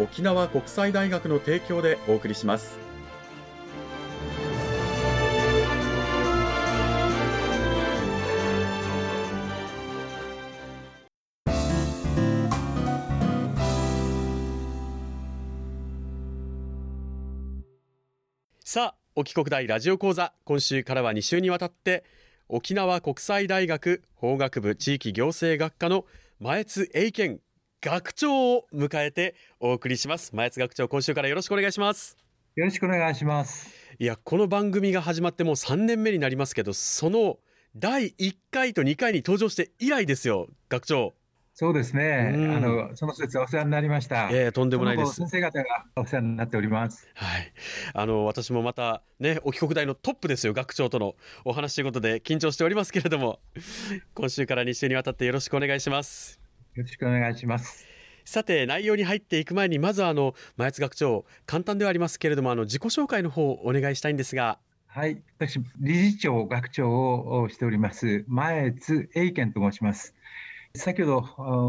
沖縄国際大学の提供でお送りします。さあ沖国大ラジオ講座今週からは2週にわたって沖縄国際大学法学部地域行政学科の前津英健学長を迎えてお送りします前津学長今週からよろしくお願いしますよろしくお願いしますいやこの番組が始まってもう3年目になりますけどその第1回と2回に登場して以来ですよ学長そうですね、うん、あのその説お世話になりました。えー、とんでもないです。先生方がお世話になっております。はい、あの私もまたね、沖国大のトップですよ、学長とのお話ということで緊張しておりますけれども、今週から2週にわたってよろしくお願いします。よろしくお願いします。さて内容に入っていく前にまずはあの前津学長簡単ではありますけれどもあの自己紹介の方をお願いしたいんですがはい私理事長学長をしております前津英健と申します先ほど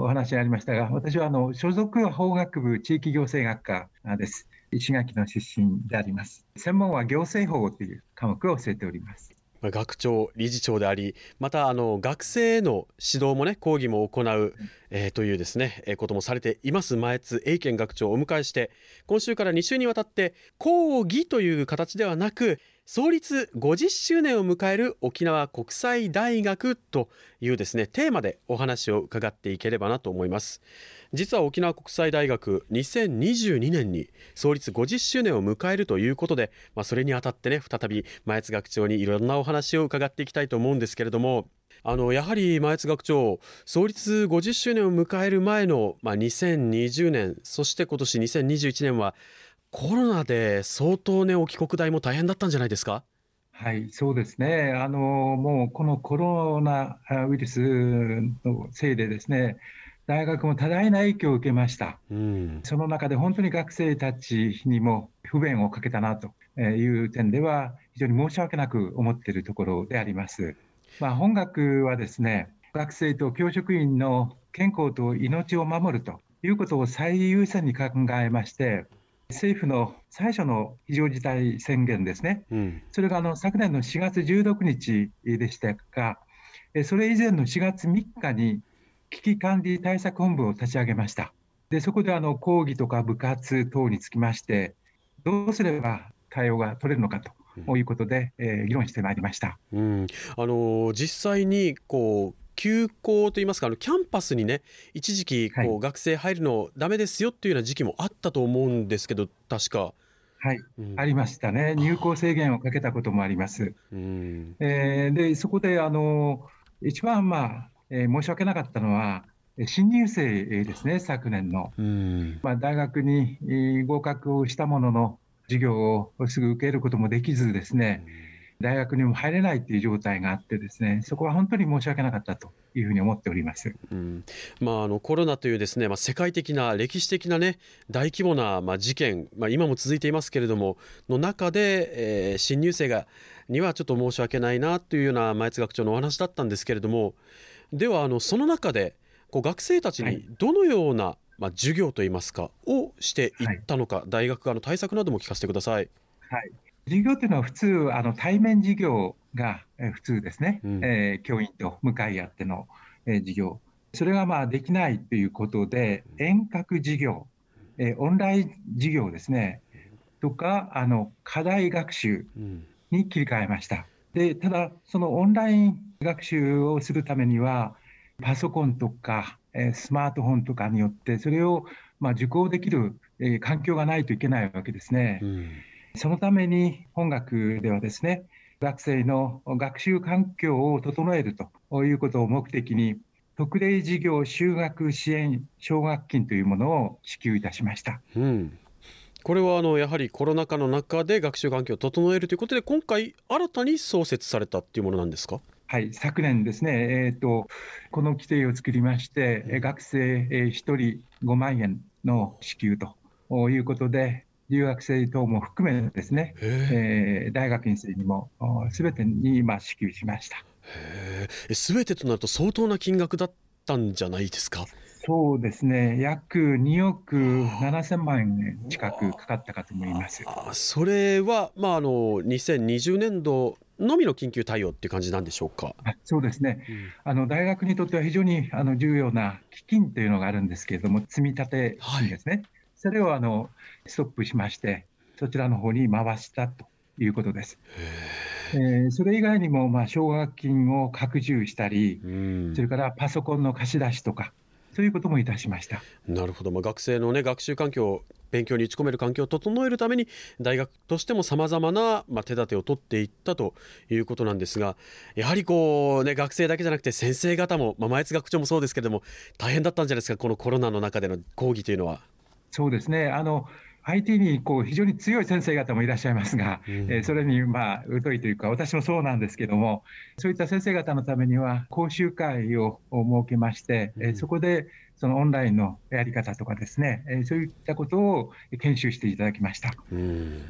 お話ありましたが、私はあの所属は法学部地域行政学科です。石垣の出身であります。専門は行政法という科目を教えております。ま学長、理事長であり、またあの学生への指導もね、講義も行う、えー、というですね、えー、こともされています。前津英健学長をお迎えして、今週から2週にわたって講義という形ではなく、創立50周年を迎える沖縄国際大学というですねテーマでお話を伺っていければなと思います。実は沖縄国際大学2022年に創立50周年を迎えるということで、まあ、それにあたってね再び前津学長にいろんなお話を伺っていきたいと思うんですけれどもあのやはり前津学長創立50周年を迎える前の、まあ、2020年そして今年2021年はコロナで相当ね、沖国大も大変だったんじゃないですか？はい、そうですね。あの、もうこのコロナウイルスのせいでですね、大学も多大な影響を受けました。うん、その中で本当に学生たちにも不便をかけたなという点では、非常に申し訳なく思っているところであります。まあ、本学はですね、学生と教職員の健康と命を守るということを最優先に考えまして、政府の最初の非常事態宣言ですね、うん、それがあの昨年の4月16日でしたが、それ以前の4月3日に危機管理対策本部を立ち上げました。でそこであの講義とか部活等につきまして、どうすれば対応が取れるのかということで、うん、えー、議論してまいりました、うん、あの実際にこう休校といいますかあのキャンパスにね一時期こう、はい、学生入るのダメですよっていうような時期もあったと思うんですけど確か。はい、うん、ありましたね、入校制限をかけたこともあります。うん。えー、でそこであの一番、まあえー、申し訳なかったのは、新入生ですね、昨年の。うん。まあ、大学に合格をしたものの、授業をすぐ受けることもできずですね、うん大学にも入れないっていう状態があってですねそこは本当に申し訳なかったというふうに思っております、うん。まあ、あのコロナというですね、まあ、世界的な歴史的な、ね、大規模な、まあ、事件、まあ、今も続いていますけれどもの中で、えー、新入生がにはちょっと申し訳ないなというような前津学長のお話だったんですけれどもではあのその中でこう学生たちにどのような、はい、まあ、授業といいますかをしていったのか、はい、大学側の対策なども聞かせてください。はい授業というのは普通、あの対面授業が普通ですね、うん、えー、教員と向かい合っての、えー、授業、それがまあできないということで、遠隔授業、えー、オンライン授業ですね、とかあの課題学習に切り替えました。でただ、そのオンライン学習をするためには、パソコンとか、えスマートフォンとかによって、それをまあ受講できる、え環境がないといけないわけですね。うん、そのために本学ではですね、学生の学習環境を整えるということを目的に、特例事業就学支援奨学金というものを支給いたしました。うんこれはあのやはりコロナ禍の中で学習環境を整えるということで、今回、新たに創設されたっていうものなんですか？はい、昨年ですね、えーと、この規定を作りまして、うん、学生1人5万円の支給ということで、留学生等も含めですね、えー、大学院生にもすべてに今支給しました。すべてとなると相当な金額だったんじゃないですか？そうですね、約2億7000万円近くかかったかと思います。それは、まあ、あの2020年度のみの緊急対応っていう感じなんでしょうか？そうですね、うん、あの大学にとっては非常にあの重要な基金というのがあるんですけれども、積み立て金ですね。はいそれをあのストップしまして、そちらの方に回したということです。えー、それ以外にも、まあ、奨学金を拡充したり、それからパソコンの貸し出しとか、そういうこともいたしましたなるほど、まあ、学生の、ね、学習環境、勉強に打ち込める環境を整えるために、大学としてもさまざまな、まあ、手立てを取っていったということなんですが、やはりこう、ね、学生だけじゃなくて、先生方も、まあ、前津学長もそうですけれども、大変だったんじゃないですか、このコロナの中での講義というのは。そうですね。あの IT にこう非常に強い先生方もいらっしゃいますが、うん、えー、それにまあ疎いというか、私もそうなんですけども、そういった先生方のためには、講習会を設けまして、うん、えー、そこでそのオンラインのやり方とかですね、えー、そういったことを研修していただきました。うん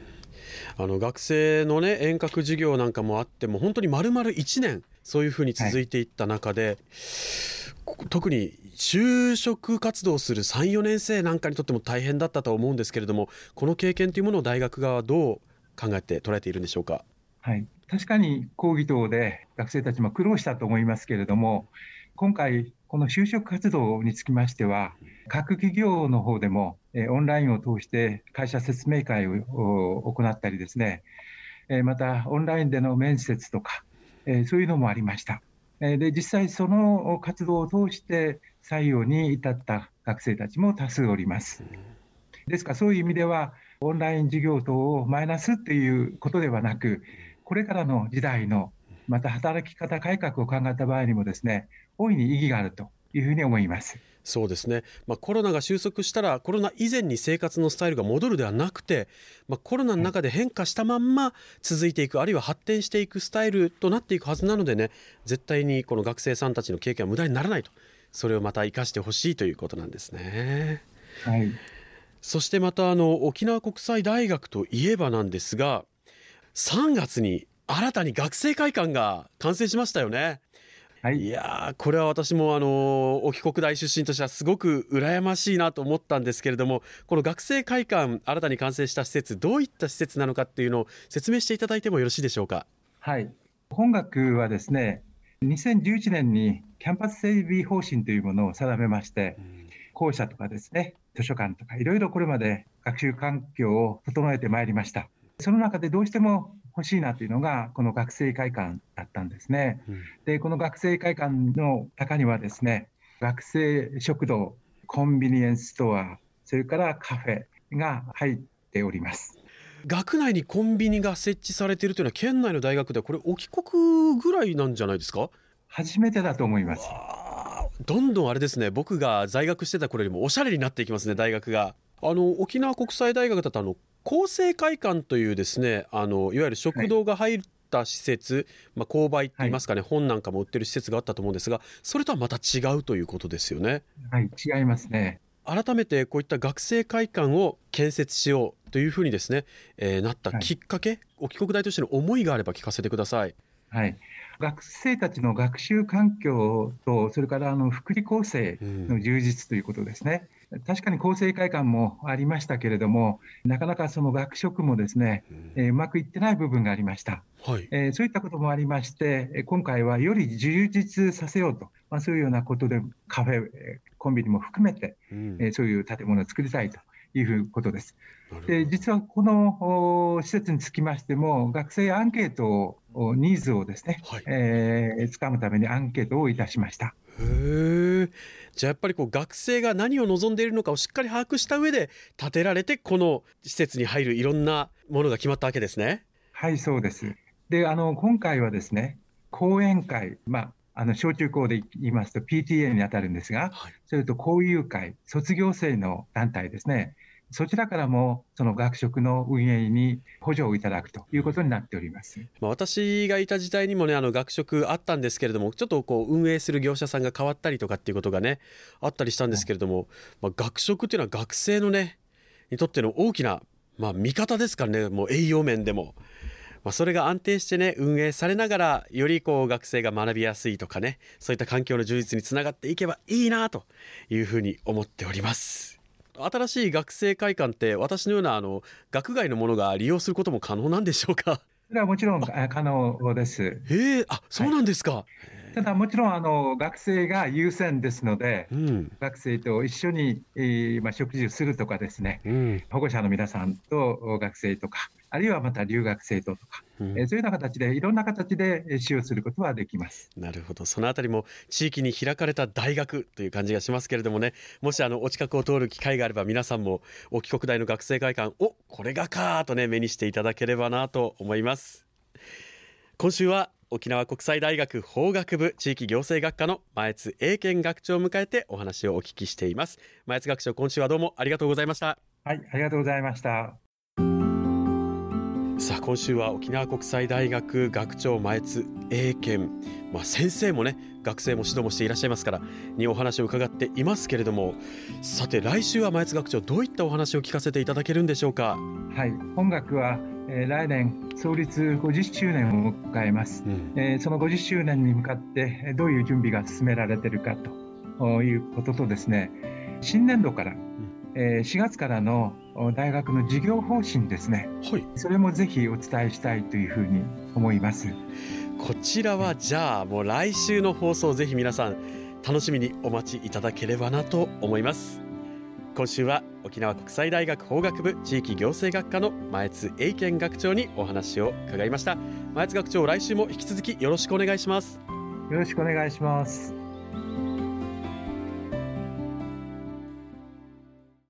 あの学生のね遠隔授業なんかもあっても本当に丸々1年そういうふうに続いていった中で、はい、特に就職活動する3、4年生なんかにとっても大変だったと思うんですけれども、この経験というものを大学側はどう考えて捉えているんでしょうか？はい、確かに講義等で学生たちも苦労したと思いますけれども、今回、この就職活動につきましては、各企業の方でも、えオンラインを通して会社説明会を行ったりですね、えまたオンラインでの面接とか、えそういうのもありました。で実際、その活動を通して採用に至った学生たちも多数おります。ですから、そういう意味では、オンライン授業等をマイナスっていうことではなく、これからの時代の、また働き方改革を考えた場合にもですね、大いに意義があるというふうに思います。そうですね、まあ、コロナが収束したらコロナ以前に生活のスタイルが戻るではなくて、まあ、コロナの中で変化したまんま続いていくあるいは発展していくスタイルとなっていくはずなのでね絶対にこの学生さんたちの経験は無駄にならないとそれをまた生かしてほしいということなんですね。はい、そしてまたあの沖縄国際大学といえばなんですが3月に新たに学生会館が完成しましたよね。はい、いやこれは私もあの沖国大出身としてはすごく羨ましいなと思ったんですけれどもこの学生会館新たに完成した施設どういった施設なのかっていうのを説明していただいてもよろしいでしょうか？はい本学はですね2011年にキャンパス整備方針というものを定めまして、校舎とかですね図書館とかいろいろこれまで学習環境を整えてまいりました。その中でどうしても欲しいなというのが、この学生会館だったんですね。うん、で、この学生会館の中にはですね、学生食堂、コンビニエンスストア、それからカフェが入っております。学内にコンビニが設置されているというのは、県内の大学ではこれ、沖国ぐらいなんじゃないですか？初めてだと思います。どんどんあれですね、僕が在学してた頃よりもおしゃれになっていきますね、大学が。あの沖縄国際大学だとあの厚生会館というですねあのいわゆる食堂が入った施設、はい、まあ、購買って言いますかね、はい、本なんかも売ってる施設があったと思うんですがそれとはまた違うということですよね。はい違いますね改めてこういった学生会館を建設しようというふうにですね、えー、なったきっかけ、はい、沖国大としての思いがあれば聞かせてください。はい、学生たちの学習環境と、それからあの福利厚生の充実ということですね。うん確かに厚生会館もありましたけれども、なかなかその学食もですね、えー、うまくいってない部分がありました、はい。えー、そういったこともありまして、今回はより充実させようと、まあ、そういうようなことで、カフェ、コンビニも含めて、うん、えー、そういう建物を作りたいということです。で実はこの施設につきましても、学生アンケートを、ニーズをですね、はい、えー、つかむためにアンケートをいたしました。へじゃあやっぱりこう学生が何を望んでいるのかをしっかり把握した上で建てられてこの施設に入るいろんなものが決まったわけですね。はいそうです。であの今回はですね講演会、まあ、あの小中高で言いますと PTA に当たるんですが、はい、それと交友会、卒業生の団体ですね、そちらからもその学食の運営に補助をいただくということになっております、まあ、私がいた時代にもねあの学食あったんですけれどもちょっとこう運営する業者さんが変わったりとかっていうことがねあったりしたんですけれども、まあ、学食っていうのは学生のねにとっての大きな、まあ、味方ですからねもう栄養面でも。まあ、それが安定してね運営されながらよりこう学生が学びやすいとかねそういった環境の充実につながっていけばいいなというふうに思っております。新しい学生会館って私のようなあの学外のものが利用することも可能なんでしょうか？それはもちろん可能です。へえ、あ、そうなんですか。はいただもちろんあの学生が優先ですので、うん、学生と一緒に、えーまあ、食事をするとかですね、うん、保護者の皆さんと学生とか、あるいはまた留学生ととか、うん、えー、そういうような形で、いろんな形で使用することはできます。なるほど、そのあたりも地域に開かれた大学という感じがしますけれどもね、もしあのお近くを通る機会があれば、皆さんも沖国大の学生会館、おこれがかとね、目にしていただければなと思います。今週は沖縄国際大学法学部地域行政学科の前津英健学長を迎えてお話をお聞きしています。前津学長今週はどうもありがとうございました。はいありがとうございましたさあ今週は沖縄国際大学学長前津英健まあ先生もね学生も指導もしていらっしゃいますからにお話を伺っていますけれども。さて来週は前津学長どういったお話を聞かせていただけるんでしょうか？はい音楽はえー、来年創立50周年を迎えます、うん、えー、その50周年に向かってどういう準備が進められているかということとですね新年度から、うん、えー、4月からの大学の授業方針ですね、はい、それもぜひお伝えしたいというふうに思います。こちらはじゃあもう来週の放送ぜひ皆さん楽しみにお待ちいただければなと思います。今週は沖縄国際大学法学部地域行政学科の前津英健学長にお話を伺いました。前津学長来週も引き続きよろしくお願いします。よろしくお願いします